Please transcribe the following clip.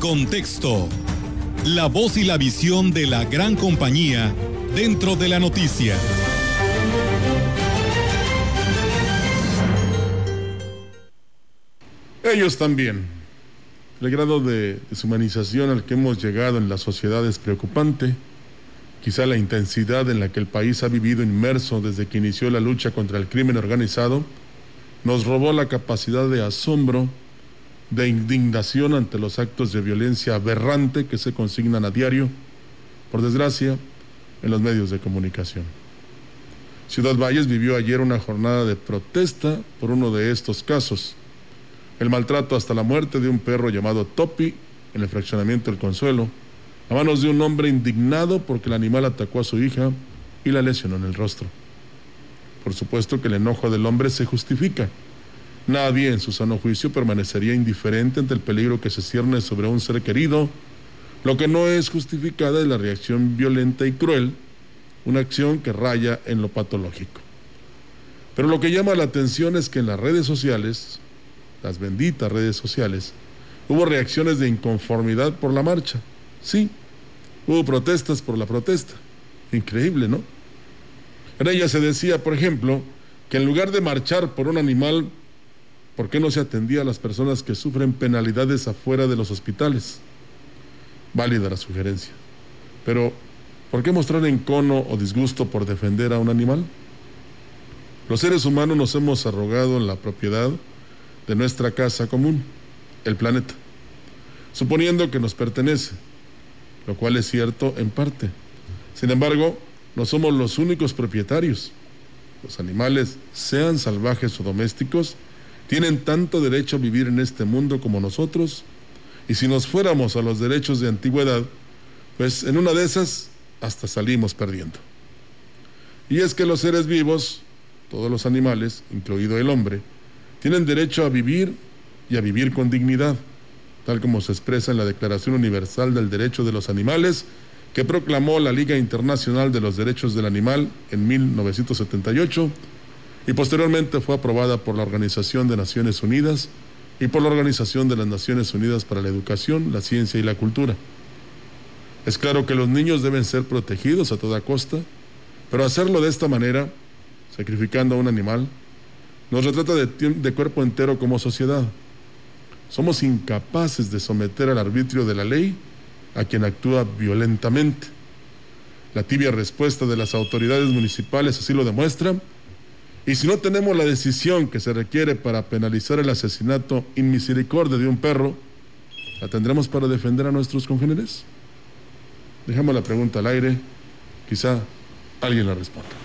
contexto. La voz y la visión de la gran compañía dentro de la noticia. Ellos también. El grado de deshumanización al que hemos llegado en la sociedad es preocupante. Quizá la intensidad en la que el país ha vivido inmerso desde que inició la lucha contra el crimen organizado nos robó la capacidad de asombro, de indignación ante los actos de violencia aberrante que se consignan a diario, por desgracia, en los medios de comunicación. Ciudad Valles vivió ayer una jornada de protesta por uno de estos casos el maltrato hasta la muerte de un perro llamado Topi en el fraccionamiento del Consuelo, a manos de un hombre indignado porque el animal atacó a su hija y la lesionó en el rostro. Por supuesto que el enojo del hombre se justifica. Nadie en su sano juicio permanecería indiferente ante el peligro que se cierne sobre un ser querido. Lo que no es justificada es la reacción violenta y cruel, una acción que raya en lo patológico. Pero lo que llama la atención es que en las redes sociales, las benditas redes sociales, hubo reacciones de inconformidad por la marcha. Sí, hubo protestas por la protesta. Increíble, ¿no? En ella se decía, por ejemplo, que en lugar de marchar por un animal, ¿por qué no se atendía a las personas que sufren penalidades afuera de los hospitales? Válida la sugerencia. Pero, ¿por qué mostrar encono o disgusto por defender a un animal? Los seres humanos nos hemos arrogado en la propiedad de nuestra casa común, el planeta, suponiendo que nos pertenece, lo cual es cierto en parte. Sin embargo, no somos los únicos propietarios. Los animales, sean salvajes o domésticos, tienen tanto derecho a vivir en este mundo como nosotros, y si nos fuéramos a los derechos de antigüedad, pues en una de esas hasta salimos perdiendo. Y es que los seres vivos, todos los animales, incluido el hombre, tienen derecho a vivir y a vivir con dignidad, tal como se expresa en la Declaración Universal del Derecho de los Animales, que proclamó la Liga Internacional de los Derechos del Animal en 1978 y posteriormente fue aprobada por la Organización de Naciones Unidas y por la Organización de las Naciones Unidas para la Educación, la Ciencia y la Cultura. Es claro que los niños deben ser protegidos a toda costa, pero hacerlo de esta manera, sacrificando a un animal, nos retrata de, de, cuerpo entero como sociedad. Somos incapaces de someter al arbitrio de la ley a quien actúa violentamente. La tibia respuesta de las autoridades municipales así lo demuestra. Y si no tenemos la decisión que se requiere para penalizar el asesinato inmisericordia de un perro, ¿la tendremos para defender a nuestros congéneres? Dejamos la pregunta al aire, quizá alguien la responda.